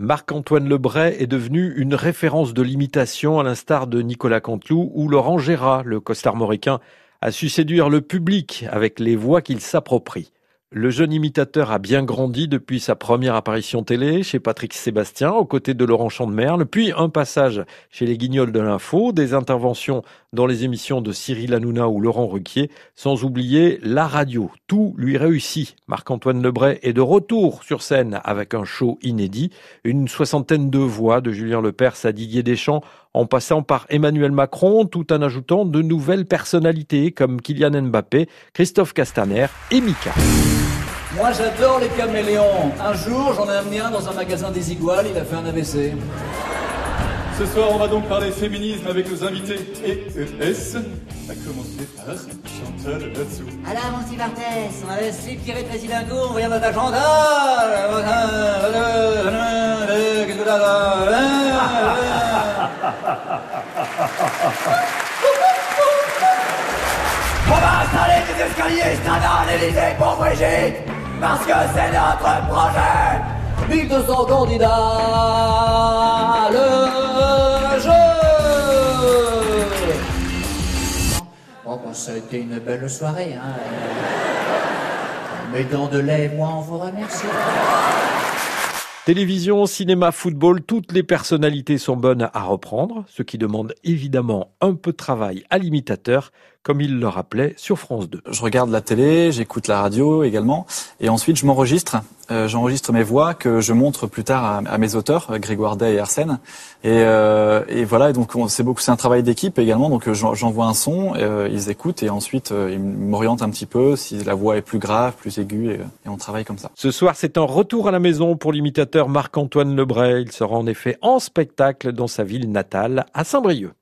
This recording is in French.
Marc-Antoine Lebray est devenu une référence de l'imitation à l'instar de Nicolas Canteloup ou Laurent Gérard, le costarmoricain, a su séduire le public avec les voix qu'il s'approprie. Le jeune imitateur a bien grandi depuis sa première apparition télé chez Patrick Sébastien, aux côtés de Laurent Chandemerle, puis un passage chez les Guignols de l'Info, des interventions dans les émissions de Cyril Hanouna ou Laurent Ruquier, sans oublier la radio. Tout lui réussit. Marc-Antoine Lebray est de retour sur scène avec un show inédit, une soixantaine de voix de Julien Lepers à Didier Deschamps, en passant par Emmanuel Macron, tout en ajoutant de nouvelles personnalités comme Kylian Mbappé, Christophe Castaner et Mika. Moi j'adore les caméléons. Un jour j'en ai amené un dans un magasin des Iguales, il a fait un AVC. Ce soir on va donc parler féminisme avec nos invités EES. A commencer par Chantal là-dessous. Alors mon petit Barthès, On a le slip tiré de président on vient votre agenda. Qu'est-ce que On va installer des escaliers standards à l'Élysée pour Brigitte Parce que c'est notre projet 1200 candidats, le jeu Bon, ça a été une belle soirée, hein. Mes dents de lait, moi, on vous remercie. Télévision, cinéma, football, toutes les personnalités sont bonnes à reprendre, ce qui demande évidemment un peu de travail à l'imitateur, comme il le rappelait sur France 2. Je regarde la télé, j'écoute la radio également, et ensuite je m'enregistre. Euh, j'enregistre mes voix que je montre plus tard à, à mes auteurs, Grégoire Day et Arsène. Et, euh, et voilà, et donc c'est beaucoup, c'est un travail d'équipe également. Donc euh, j'envoie un son, euh, ils écoutent et ensuite euh, ils m'orientent un petit peu si la voix est plus grave, plus aiguë, et, et on travaille comme ça. Ce soir, c'est un retour à la maison pour l'imitateur Marc-Antoine Lebray. Il sera en effet en spectacle dans sa ville natale, à Saint-Brieuc.